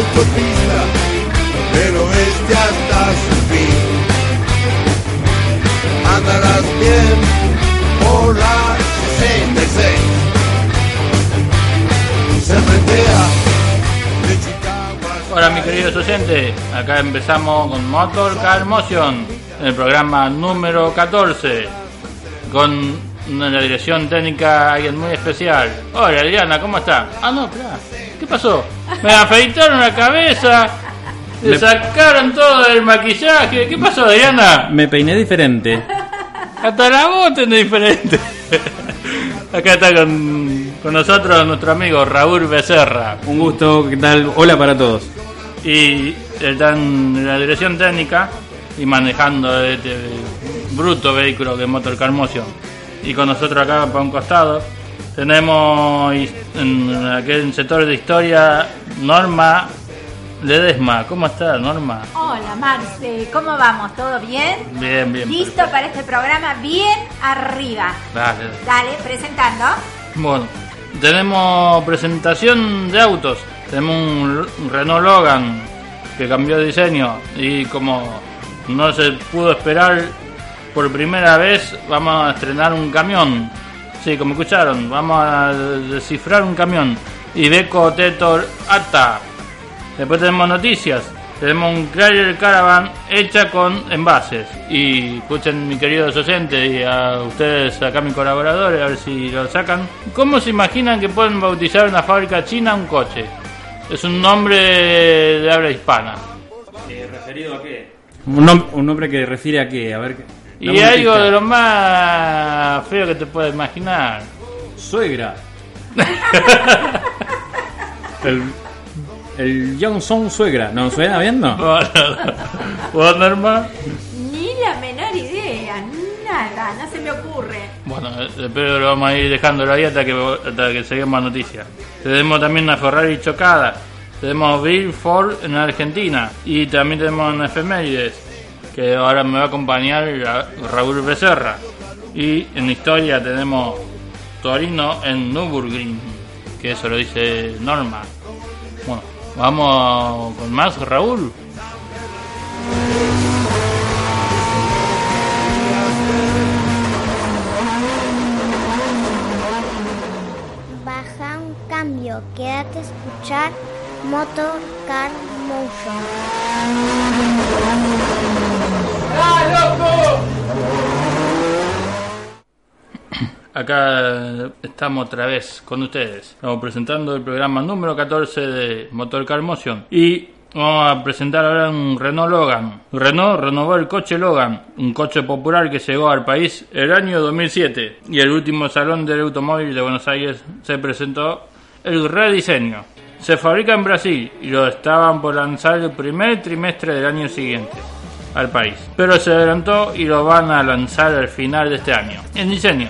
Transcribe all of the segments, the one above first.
autopista, pero este hasta su fin. Andarás bien por la 66. Se mentea de Chicago. hasta Hola mis queridos oyentes, acá empezamos con Motor Car Motion, el programa número 14, con la dirección técnica alguien muy especial. Hola Adriana, ¿cómo está? Ah no, espera, ¿qué pasó? Me afeitaron la cabeza, le Me- sacaron todo el maquillaje, ¿qué pasó Adriana? Me peiné diferente. Hasta la voz tenés diferente. Acá está con, con nosotros nuestro amigo Raúl Becerra. Un gusto, ¿qué tal? Hola para todos. y están en la dirección técnica y manejando este bruto vehículo es Motor Car Motion. Y con nosotros acá para un costado tenemos en aquel sector de historia Norma Ledesma. ¿Cómo está Norma? Hola Marce, ¿cómo vamos? ¿Todo bien? Bien, bien. ¿Listo perfecto. para este programa? Bien arriba. Dale. Dale, presentando. Bueno, tenemos presentación de autos. Tenemos un Renault Logan que cambió de diseño y como no se pudo esperar por primera vez vamos a estrenar un camión. Sí, como escucharon, vamos a descifrar un camión. Iveco Tetor Ata. Después tenemos noticias. Tenemos un Chrysler Caravan hecha con envases. Y escuchen, mi queridos oyentes, y a ustedes, acá mis colaboradores, a ver si lo sacan. ¿Cómo se imaginan que pueden bautizar una fábrica china un coche? Es un nombre de habla hispana. ¿Referido a qué? Un, nom- un nombre que refiere a qué, a ver. Y algo de lo más feo que te puedes imaginar. Suegra. el, el Johnson Suegra. ¿No suena bien, no? ¿Vos, Norma? Ni la menor idea, nada, no se me ocurre. Bueno, espero lo vamos a ir dejándolo ahí hasta que, hasta que seguimos noticias. Tenemos también una Ferrari chocada. Tenemos Bill Ford en Argentina. Y también tenemos una efemérides. Ahora me va a acompañar Ra- Raúl Becerra. Y en historia tenemos Torino en Nürburgring. Que eso lo dice Norma. Bueno, vamos con más, Raúl. Baja un cambio, quédate a escuchar Motor Car Motion. Acá estamos otra vez con ustedes. Estamos presentando el programa número 14 de Motor Car Motion. Y vamos a presentar ahora un Renault Logan. Renault renovó el coche Logan, un coche popular que llegó al país el año 2007. Y el último salón del automóvil de Buenos Aires se presentó el rediseño. Se fabrica en Brasil y lo estaban por lanzar el primer trimestre del año siguiente al país. Pero se adelantó y lo van a lanzar al final de este año. En diseño,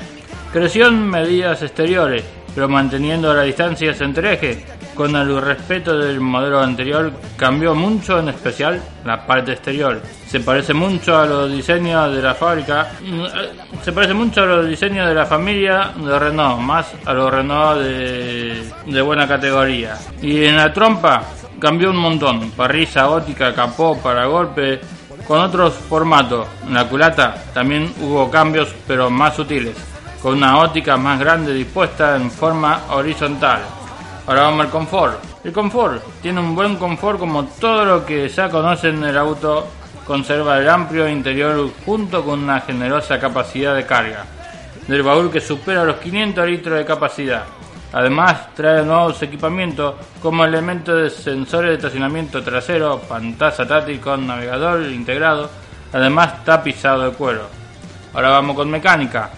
creció en medidas exteriores, pero manteniendo las distancias entre ejes. Con el respeto del modelo anterior, cambió mucho, en especial la parte exterior. Se parece mucho a los diseños de la fábrica, mm, se parece mucho a los diseños de la familia de Renault, más a los Renault de, de buena categoría. Y en la trompa cambió un montón, parrilla óptica, capó, paragolpe, con otros formatos. En la culata también hubo cambios, pero más sutiles, con una óptica más grande dispuesta en forma horizontal. Ahora vamos al confort. El confort tiene un buen confort como todo lo que ya conocen el auto. Conserva el amplio interior junto con una generosa capacidad de carga. Del baúl que supera los 500 litros de capacidad. Además, trae nuevos equipamientos como elementos de sensores de estacionamiento trasero, pantalla táctil con navegador integrado, además tapizado de cuero. Ahora vamos con mecánica.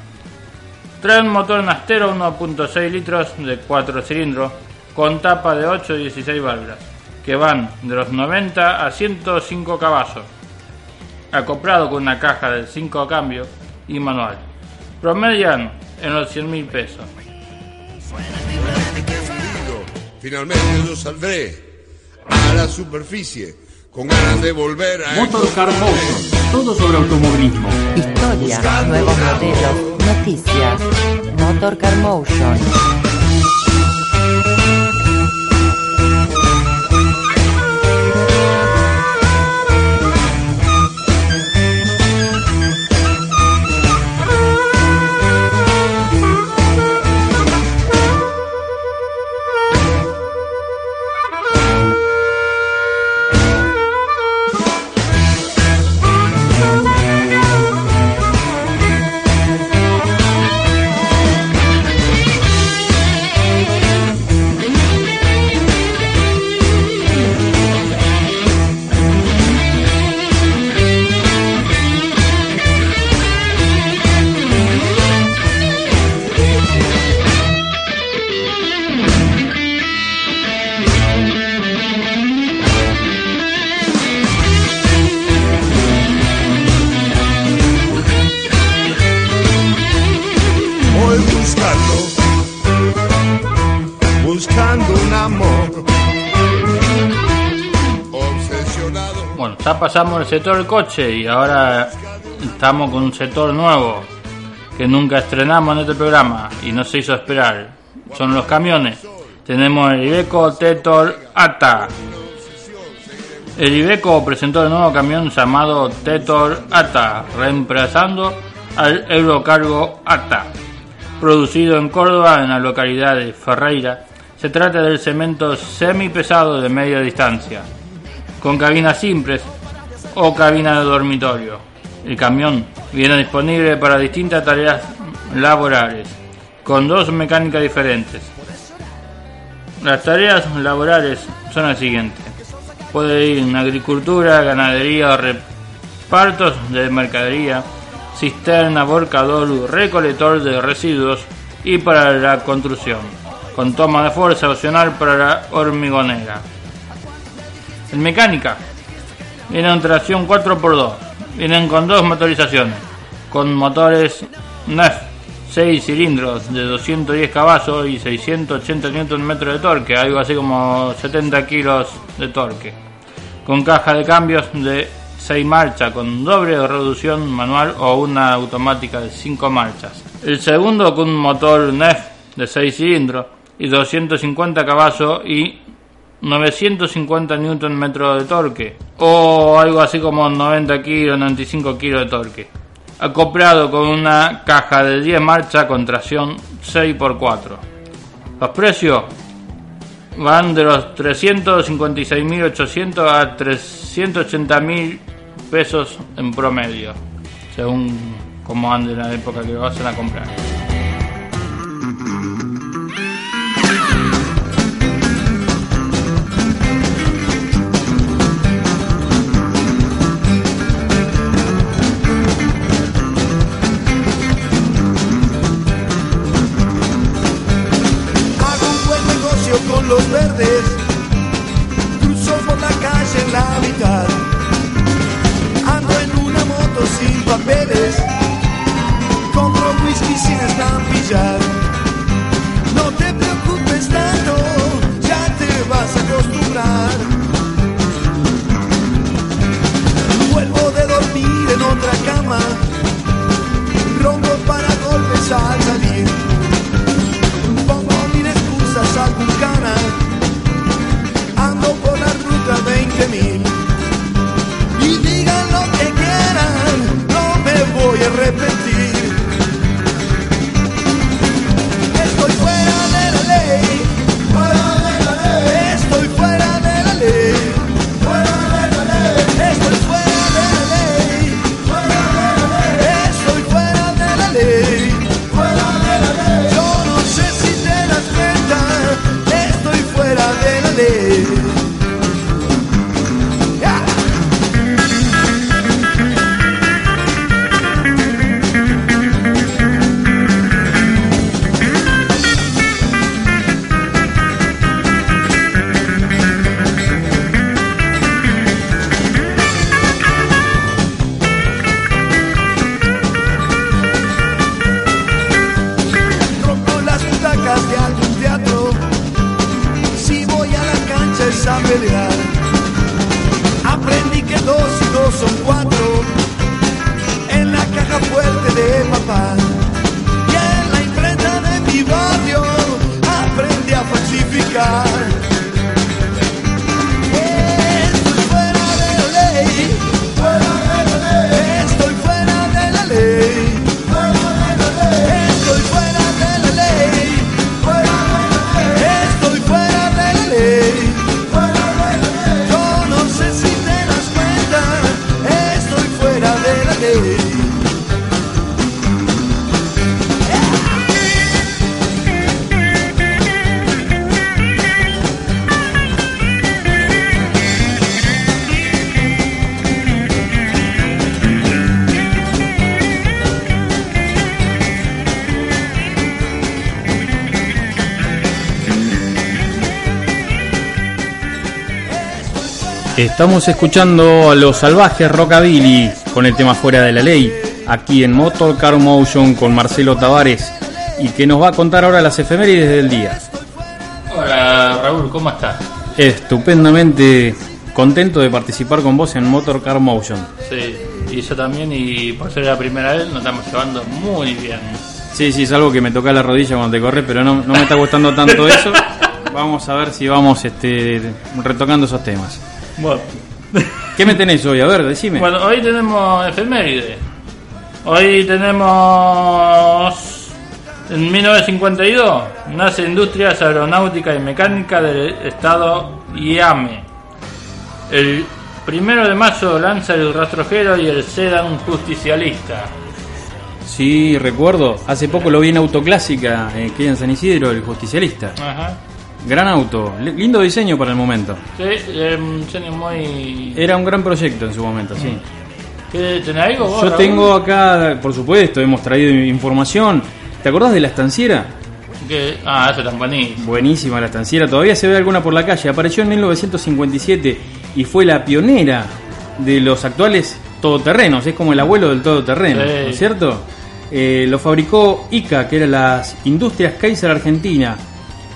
Trae un motor Nastero 1.6 litros de 4 cilindros con tapa de 8 y 16 válvulas, que van de los 90 a 105 caballos, acoplado con una caja de 5 cambios y manual. Promedian en los 100 mil pesos. Finalmente yo saldré a la superficie con ganas de volver a Motor Car Motion. Todo sobre automovilismo. Historia, nuevos modelos, noticias. Motor Car Motion. Pasamos el sector coche y ahora estamos con un sector nuevo que nunca estrenamos en este programa y no se hizo esperar. Son los camiones. Tenemos el Ibeco Tetor Ata. El Ibeco presentó el nuevo camión llamado Tetor Ata, reemplazando al Eurocargo Ata. Producido en Córdoba, en la localidad de Ferreira, se trata del cemento semipesado de media distancia, con cabinas simples o cabina de dormitorio. El camión viene disponible para distintas tareas laborales, con dos mecánicas diferentes. Las tareas laborales son las siguientes. Puede ir en agricultura, ganadería o repartos de mercadería, cisterna, volcador, recolector de residuos y para la construcción, con toma de fuerza opcional para la hormigonera. En mecánica, viene en tracción 4x2, vienen con dos motorizaciones, con motores NEF 6 cilindros de 210 caballos y 680 Nm de torque, algo así como 70 kilos de torque, con caja de cambios de 6 marchas con doble reducción manual o una automática de 5 marchas. El segundo con un motor NEF de 6 cilindros y 250 caballos y 950 Nm de torque o algo así como 90 kg 95 kg de torque acoplado con una caja de 10 marchas con tracción 6x4 los precios van de los 356.800 a 380.000 pesos en promedio según como ande la época que lo vayan a comprar sky. Estamos escuchando a los salvajes Rockabilly con el tema Fuera de la Ley, aquí en Motor Car Motion con Marcelo Tavares y que nos va a contar ahora las efemérides del día. Hola Raúl, ¿cómo estás? Estupendamente contento de participar con vos en Motor Car Motion. Sí, y yo también, y por ser la primera vez, nos estamos llevando muy bien. Sí, sí, es algo que me toca la rodilla cuando te corres, pero no, no me está gustando tanto eso. Vamos a ver si vamos este, retocando esos temas. Bueno, ¿Qué me tenés hoy? A ver, decime. bueno hoy tenemos efeméride. Hoy tenemos. En 1952 nace Industrias Aeronáutica y Mecánica del Estado IAME. El primero de mayo lanza el rastrojero y el Sedan Justicialista. Sí, recuerdo. Hace poco lo vi en Autoclásica, eh, que en San Isidro, el justicialista. Ajá. Gran auto, li- lindo diseño para el momento. Sí, es un diseño muy. Era un gran proyecto en su momento, sí. ¿Qué, ¿Tenés algo vos, Yo Raúl? tengo acá, por supuesto, hemos traído información. ¿Te acordás de la estanciera? Ah, eso tan buenísimo. Buenísima la estanciera, todavía se ve alguna por la calle. Apareció en 1957 y fue la pionera de los actuales todoterrenos. Es como el abuelo del todoterreno, Sí. ¿no es cierto? Eh, lo fabricó ICA, que era las Industrias Kaiser Argentina.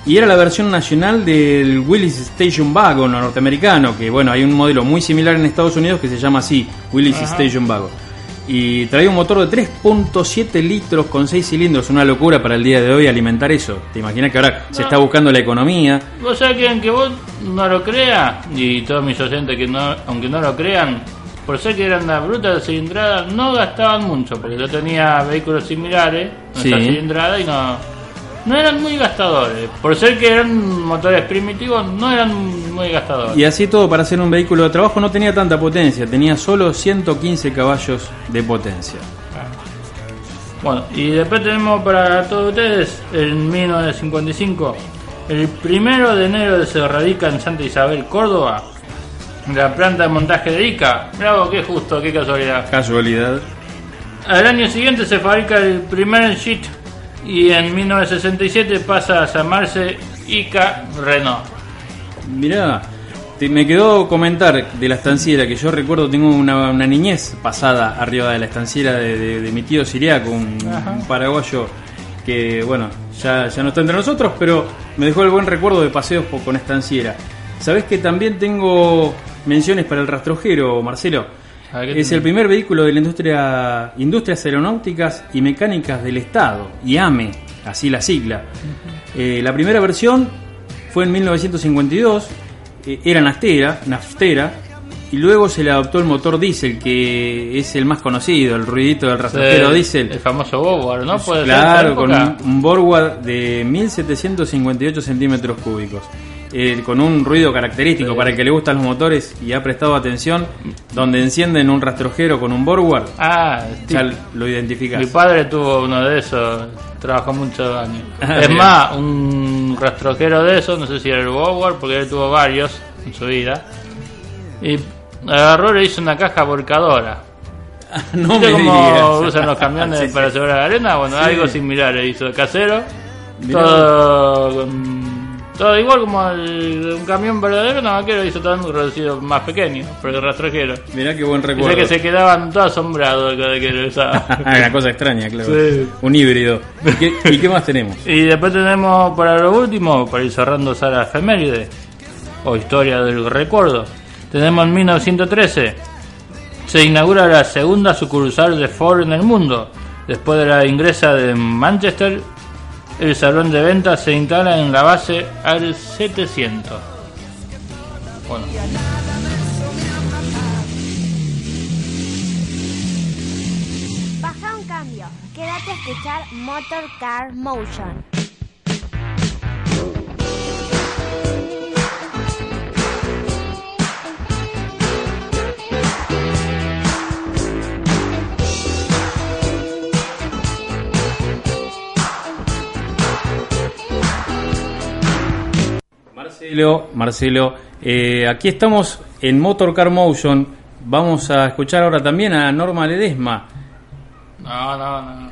Y era la versión nacional del Willis Station Wagon norteamericano, que bueno, hay un modelo muy similar en Estados Unidos que se llama así, Willis Ajá. Station Wagon. Y traía un motor de 3.7 litros con 6 cilindros, una locura para el día de hoy alimentar eso. ¿Te imaginas que ahora se No. está buscando la economía? Vos sabés que aunque vos no lo creas, y todos mis oyentes que no, aunque no lo crean, por ser que eran una bruta de cilindrada, no gastaban mucho, porque yo tenía vehículos similares, en Sí. cilindrada, y no, no eran muy gastadores. Por ser que eran motores primitivos, no eran muy gastadores. Y así todo, para hacer un vehículo de trabajo no tenía tanta potencia, tenía solo 115 caballos de potencia. Bueno, y después tenemos para todos ustedes, en 1955, el primero de enero se radica en Santa Isabel, Córdoba, la planta de montaje de ICA. Vos, qué justo, qué casualidad. Casualidad. Al año siguiente se fabrica el primer Jeep y en 1967 pasa a llamarse ICA Renault. Mirá, te- me quedó comentar de la estanciera, que yo recuerdo, tengo una, una niñez pasada arriba de la estanciera de, de- de mi tío Siriaco, un, un paraguayo que, bueno, ya, ya no está entre nosotros, pero me dejó el buen recuerdo de paseos con estanciera. Sabés que también tengo menciones para el rastrojero, Marcelo. A ver, ¿qué Es el primer vehículo de la industria, Industrias Aeronáuticas y Mecánicas del Estado, IAME, así la sigla. Eh, la primera versión fue en 1952, eh, era naftera, naftera, y luego se le adoptó el motor diésel, que es el más conocido, el ruidito del rastrojero el, diésel. el famoso Bowar, ¿no? Puede ser Claro, con un, un Borgward de 1758 centímetros cúbicos. Eh, con un ruido característico para el que le gustan los motores y ha prestado atención, donde encienden un rastrojero con un Borgward, Ah, ya lo identificas. mi padre tuvo uno de esos, trabajó muchos años. Ah, es bien. más, un rastrojero de esos, no sé si era el Bowar, porque él tuvo varios en su vida. Y agarró y le hizo una caja volcadora. no ¿Viste me cómo digas. usan los camiones Sí, para sí. llevar a la arena? Bueno, algo similar le hizo casero. Mirá. Todo, con- todo igual como el- un camión verdadero, no que lo hizo todo un reducido más pequeño, pero el rastrojero. Mirá qué buen Dice recuerdo. que se quedaban todos asombrados cada que lo usaba. Una cosa extraña, claro. Sí. Un híbrido. ¿Y qué, y qué más tenemos? y después tenemos para lo último, para ir cerrando Sara Efeméride, o Historia del Recuerdo. Tenemos en 1913, se inaugura la segunda sucursal de Ford en el mundo. Después de la ingresa de Manchester, el salón de ventas se instala en la base al 700. Bueno, Baja un cambio. Quédate a escuchar Motor Car Motion. Marcelo, Marcelo, eh, aquí estamos en Motor Car Motion. Vamos a escuchar ahora también a Norma Ledesma. no, no, no.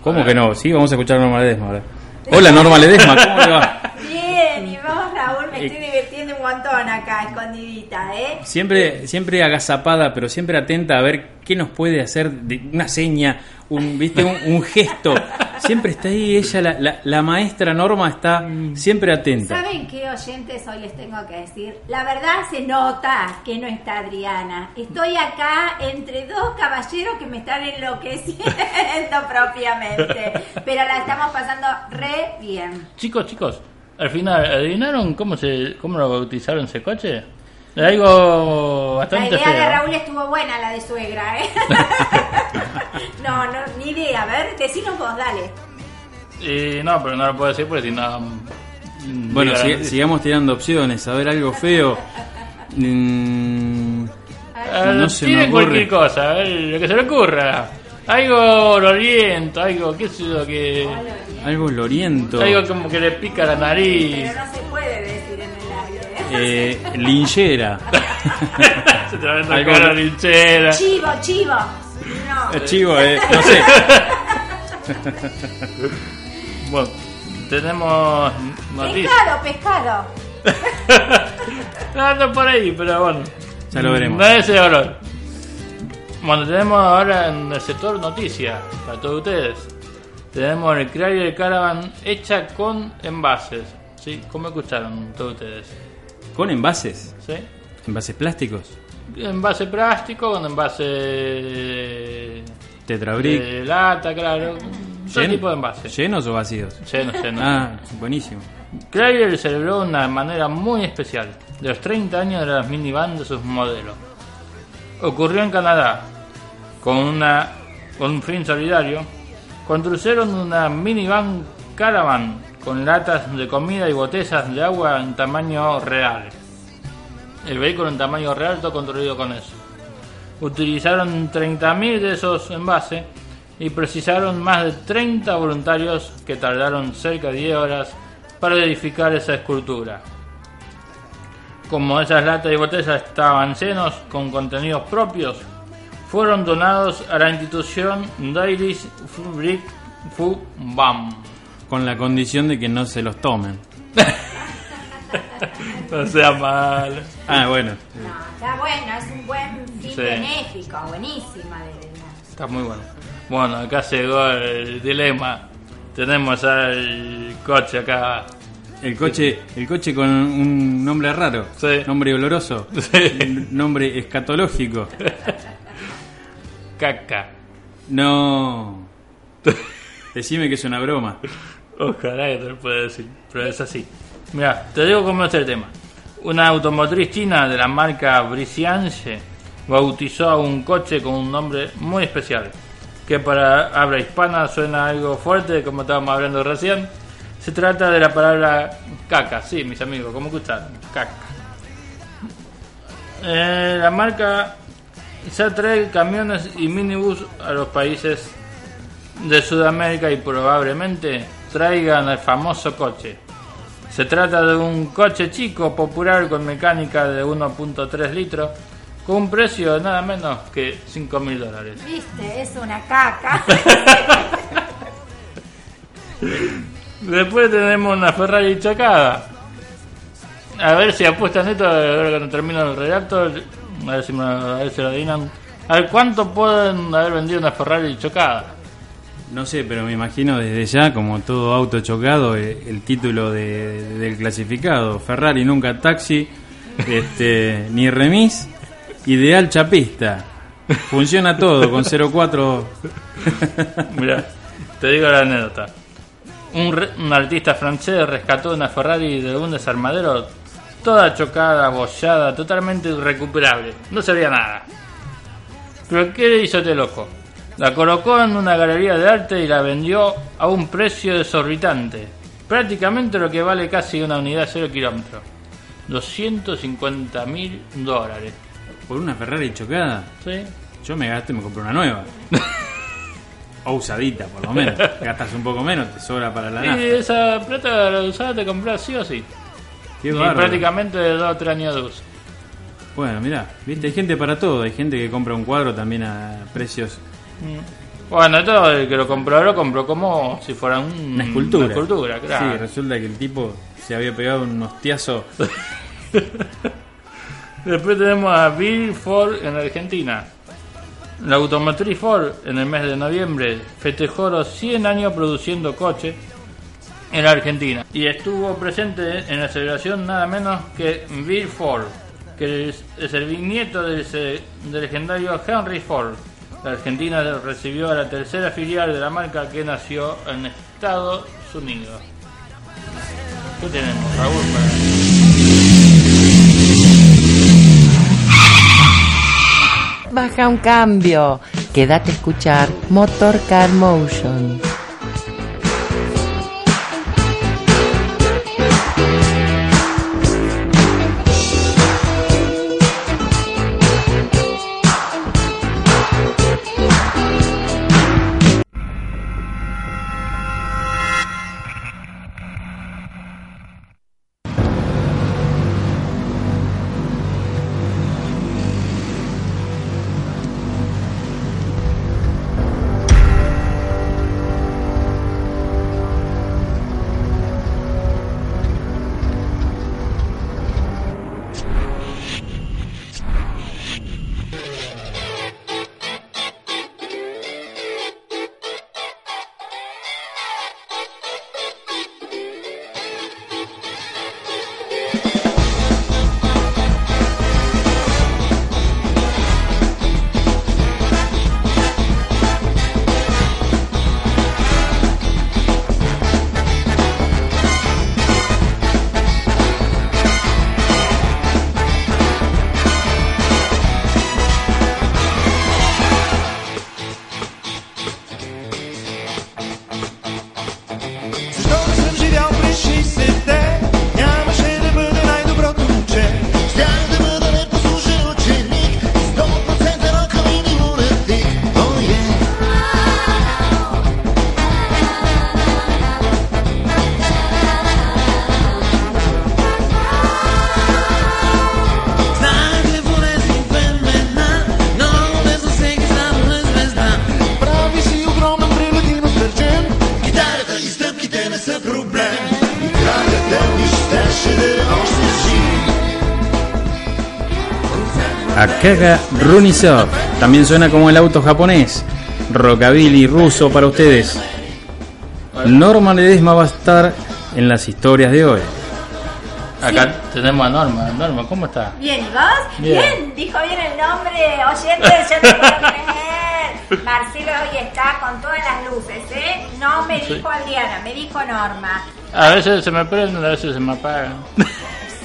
¿Cómo que no? Sí, vamos a escuchar a Norma Ledesma ahora. Hola Norma Ledesma, ¿cómo le va? Bien, y vamos Raúl, me Eh, estoy divirtiendo un montón acá, escondidita, ¿eh? Siempre, siempre agazapada, pero siempre atenta a ver qué nos puede hacer de una seña, un, ¿viste? un, un gesto. Siempre está ahí ella, la, la- la maestra Norma está siempre atenta. ¿Saben qué oyentes hoy les tengo que decir? La verdad se nota que no está Adriana. Estoy acá entre dos caballeros que me están enloqueciendo propiamente. Pero la estamos pasando re bien. Chicos, chicos, al final, ¿adivinaron cómo se cómo lo bautizaron ese coche? Algo La bastante idea de. Raúl estuvo buena, la de suegra, ¿eh? no, no, ni idea. A ver, decinos vos, dale. Y no, pero no lo puedo decir porque si no... mm, Bueno, la sigamos tirando opciones, a ver algo feo. Mm, no se me ocurre. cualquier cosa, a ver, lo que se le ocurra. Algo oriento, algo, qué sé yo, que... algo loriento. Algo como que le pica la nariz. Pero no se puede decir en el aire. ¿eh? Eh, linchera. se te va a Algo- tocar la linchera. Chivo, chivo. No. Eh, Chivo, eh, no sé. Bueno, tenemos noticias. Pescado, pescado. Ando por ahí, pero bueno. Ya lo veremos. No es ese olor. Bueno, tenemos ahora en el sector noticias para todos ustedes. Tenemos el Crier Caravan hecha con envases. ¿Sí? ¿Cómo escucharon todos ustedes? Con envases. ¿Sí? Envases plásticos. Envase plástico con envase Tetrabric. de lata, claro. Todo tipo de envases. ¿Llenos o vacíos? Lleno, lleno. Ah, buenísimo. Chrysler celebró una manera muy especial de los 30 años de las minivan de sus modelos. Ocurrió en Canadá, con, una, con un fin solidario, construyeron una minivan caravan con latas de comida y botellas de agua en tamaño real. El vehículo en tamaño real todo construido con eso. Utilizaron 30.000 de esos envases y precisaron más de 30 voluntarios que tardaron cerca de 10 horas para edificar esa escultura. Como esas latas y botellas estaban llenos con contenidos propios, fueron donados a la institución Dairies Brick Food Bam. Con la condición de que no se los tomen. No sea mal. Ah, bueno. No, está bueno, es un buen fin Sí. benéfico, buenísima. De, Está muy bueno. Bueno, acá llegó el dilema. Tenemos al coche acá. El coche, el coche con un nombre raro. Sí. Nombre oloroso. Sí. Nombre escatológico. Caca. No. Decime que es una broma. Ojalá que te lo pueda decir, pero es así. Mira, te digo cómo es el tema. Una automotriz china de la marca Brisianche bautizó a un coche con un nombre muy especial, que para habla hispana suena algo fuerte, como estábamos hablando recién. Se trata de la palabra caca, sí, mis amigos, ¿cómo escucharon? Caca. Eh, la marca ya trae camiones y minibús a los países de Sudamérica y probablemente traigan el famoso coche. Se trata de un coche chico, popular, con mecánica de 1.3 litros, con un precio de nada menos que 5 mil dólares. Viste, es una caca. Después tenemos una Ferrari chocada. A ver si apuestan esto, a ver cuando termino el relato, a ver si, me, a ver si lo adivinan. A ver cuánto pueden haber vendido una Ferrari chocada. No sé, pero me imagino desde ya, como todo auto chocado, eh, el título de- del clasificado. Ferrari nunca taxi, este, ni remis, ideal chapista. Funciona todo con 04. Mira, te digo la anécdota. Un, re- un artista francés rescató una Ferrari de un desarmadero toda chocada, abollada, totalmente irrecuperable. No sabía nada. Pero ¿qué le hizo este loco? La colocó en una galería de arte y la vendió a un precio desorbitante. Prácticamente lo que vale casi una unidad 0 kilómetros. 250 mil dólares. ¿Por una Ferrari chocada? ¿Sí? Yo me gasto y me compro una nueva. O usadita, por lo menos. Gastas un poco menos, te sobra para la Y nafta. esa plata la usada te compras sí o sí. Qué Y bárbaro. prácticamente de 2 o 3 años de uso. Bueno, mira, viste, hay gente para todo. Hay gente que compra un cuadro también a precios. Bueno, esto el que lo compró lo compró como si fuera un- Una escultura. Una escultura, claro. Sí, resulta que el tipo se había pegado un hostiazo Después tenemos a Bill Ford en Argentina. La automotriz Ford en el mes de noviembre festejó los 100 años produciendo coches en la Argentina y estuvo presente en la celebración nada menos que Bill Ford, que es, es el bisnieto del, legendario Henry Ford. La Argentina recibió a la tercera filial de la marca que nació en Estados Unidos. ¿Qué tenemos, Raúl? para- Baja un cambio. Quédate a escuchar Motor Car Motion. Akaga Runisov. También suena como el auto japonés. Rockabilly ruso para ustedes. Norma Ledesma va a estar en las historias de hoy. Acá tenemos a Norma. Norma, ¿cómo está? Bien, ¿y vos? Bien. Bien. dijo bien el nombre, oyentes, yo te puedo creer. Marcelo hoy está con todas las luces, ¿eh? No me Sí. dijo Adriana, me dijo Norma. A veces se me prenden, a veces se me apagan.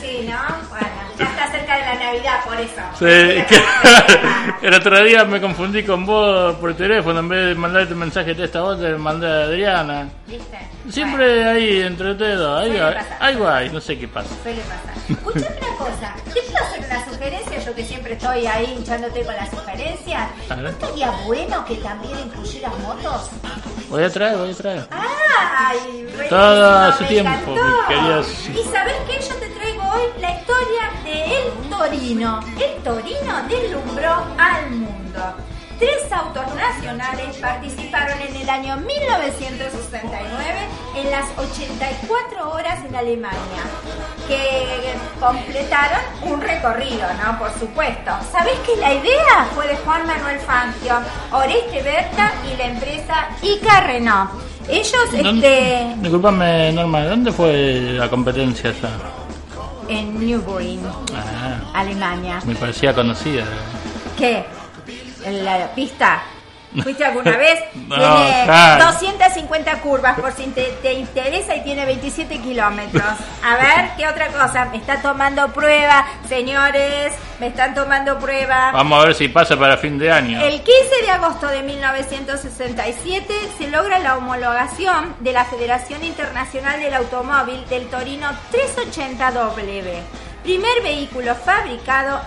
Sí, ¿no? Bueno, ya está cerca de la Navidad, por eso. Sí, que el otro día me confundí con vos por teléfono. En vez de mandarte un mensaje de esta voz, le mandé a Adriana. ¿Viste? Siempre ahí, entre ustedes, pasar. ahí va, y no sé qué pasa. Suele pasar. Escuchame una cosa, ¿te puedo hacer una sugerencia? Yo que siempre estoy ahí hinchándote con las sugerencias. ¿No estaría bueno que también incluyeras motos? Voy a traer, voy a traer. ¡Ay! Todo me tiempo querías- ¿Y sabes qué? Yo te traigo hoy la historia de El Torino. El Torino deslumbró al mundo. Tres autos nacionales participaron en el año 1969 en las 84 horas en Alemania, que completaron un recorrido, ¿no? Por supuesto. ¿Sabés que la idea fue de Juan Manuel Fangio, Oreste Berta y la empresa Ica Renault? Ellos, este, ¿Dónde- Disculpame, Norma, ¿dónde fue la competencia esa? En Nürburgring, Ah, Alemania. me parecía conocida. ¿Qué? ¿En la pista? ¿Fuiste alguna vez? No, tiene claro. 250 curvas por si te, te interesa y tiene 27 kilómetros. A ver, ¿qué otra cosa? Me está tomando prueba, señores, me están tomando prueba. Vamos a ver si pasa para fin de año. El 15 de agosto de 1967 se logra la homologación de la Federación Internacional del Automóvil del Torino 380W, primer vehículo fabricado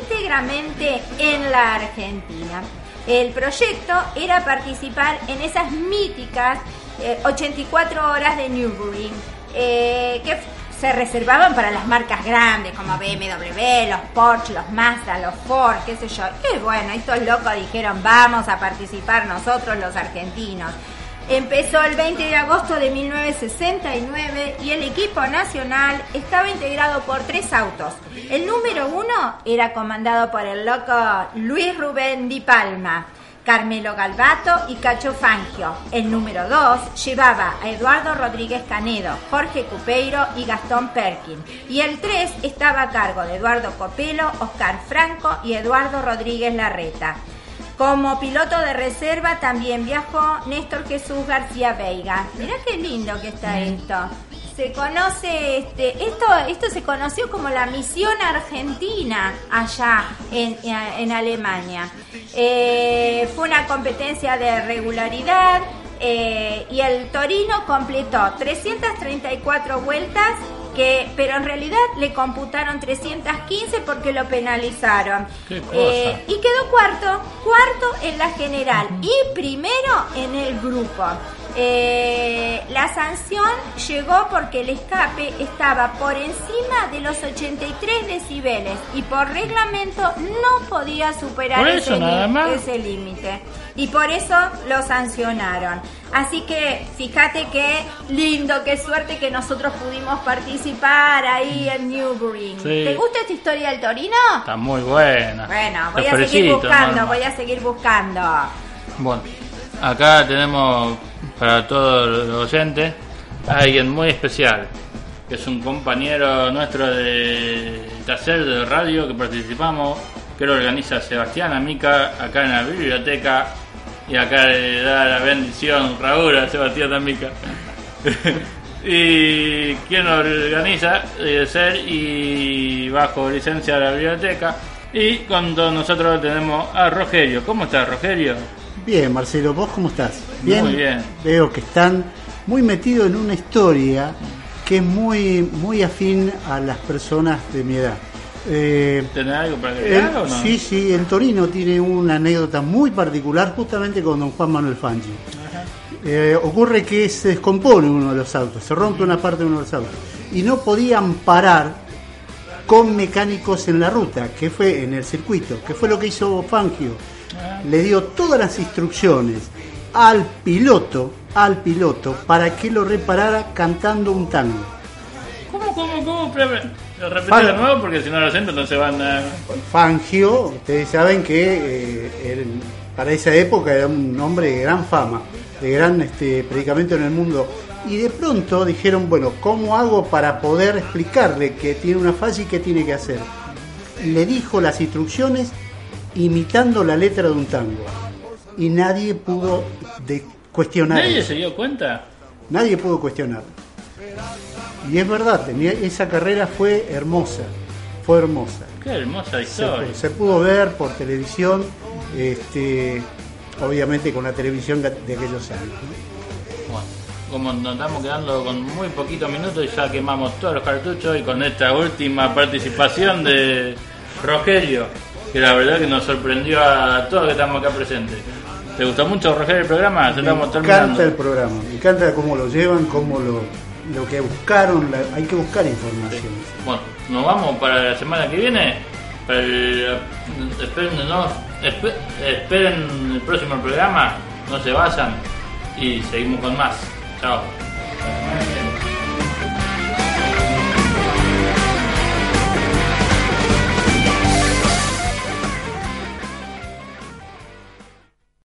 íntegramente en la Argentina. El proyecto era participar en esas míticas eh, 84 horas de Nürburgring, eh, que se reservaban para las marcas grandes como BMW, los Porsche, los Mazda, los Ford, qué sé yo. Y bueno, estos locos dijeron, vamos a participar nosotros los argentinos. Empezó el 20 de agosto de 1969 y el equipo nacional estaba integrado por tres autos. El número uno era comandado por el loco Luis Rubén Di Palma. Carmelo Galvato y Cacho Fangio. El número 2 llevaba a Eduardo Rodríguez Canedo, Jorge Cupeiro y Gastón Perkin. Y el 3 estaba a cargo de Eduardo Copelo, Oscar Franco y Eduardo Rodríguez Larreta. Como piloto de reserva también viajó Néstor Jesús García Veiga. Mirá qué lindo que está esto. Se conoce, este, esto, esto se conoció como la misión argentina allá en, en Alemania. Eh, fue una competencia de regularidad eh, y el Torino completó 334 vueltas que, pero en realidad le computaron 315 porque lo penalizaron. Qué cosa. Eh, y quedó cuarto, cuarto en la general y primero en el grupo. Eh, la sanción llegó porque el escape estaba por encima de los 83 decibeles y por reglamento no podía superar ese, límite. Y por eso lo sancionaron. Así que fíjate qué lindo, qué suerte que nosotros pudimos participar ahí en Newbury. Sí. ¿Te gusta esta historia del Torino? Está muy buena. Bueno, voy Los a seguir buscando, normal. voy a seguir buscando. Bueno, acá tenemos para todos los oyentes alguien muy especial, que es un compañero nuestro de taller de radio que participamos, que lo organiza Sebastián Amica acá en la biblioteca y acá le da la bendición Raúl a Sebastián Amica. y quien lo organiza debe ser y bajo licencia de la biblioteca. Y todos nosotros tenemos a Rogelio. ¿Cómo estás, Rogelio? Bien, Marcelo, ¿vos cómo estás? Bien. Muy bien. Veo que están muy metidos en una historia que es muy, muy afín a las personas de mi edad. Eh, ¿Tenés algo para agregar o no? sí, sí, el Torino tiene una anécdota muy particular justamente con don Juan Manuel Fangio. Eh, ocurre que se descompone uno de los autos, se rompe una parte de uno de los autos y no podían parar con mecánicos en la ruta, que fue en el circuito, que fue lo que hizo Fangio. Le dio todas las instrucciones al piloto, al piloto, para que lo reparara cantando un tango. ¿Cómo, cómo, cómo? Lo repetí de nuevo porque si no lo siento no se van a... Fangio, ustedes saben que eh, él, para esa época era un hombre de gran fama, de gran este, predicamento en el mundo. Y de pronto dijeron, bueno, ¿cómo hago para poder explicarle que tiene una falla y qué tiene que hacer? Le dijo las instrucciones imitando la letra de un tango. Y nadie pudo de cuestionar. ¿Nadie se dio cuenta? Nadie pudo cuestionar. Y es verdad, tenía, esa carrera fue hermosa, fue hermosa. Qué hermosa historia. se pudo ver por televisión, este, obviamente con la televisión de de aquellos años. ¿no? Bueno, como nos estamos quedando con muy poquitos minutos y ya quemamos todos los cartuchos y con esta última participación de Rogelio, que la verdad que nos sorprendió a todos que estamos acá presentes. ¿Te gustó mucho Rogelio el programa? Ya Me estamos encanta el programa, me encanta cómo lo llevan, cómo lo, lo que buscaron, la- hay que buscar información. Bueno, nos vamos para la semana que viene. Para el- esperen, no, espe- esperen el próximo programa, no se vayan y seguimos con más. Chao.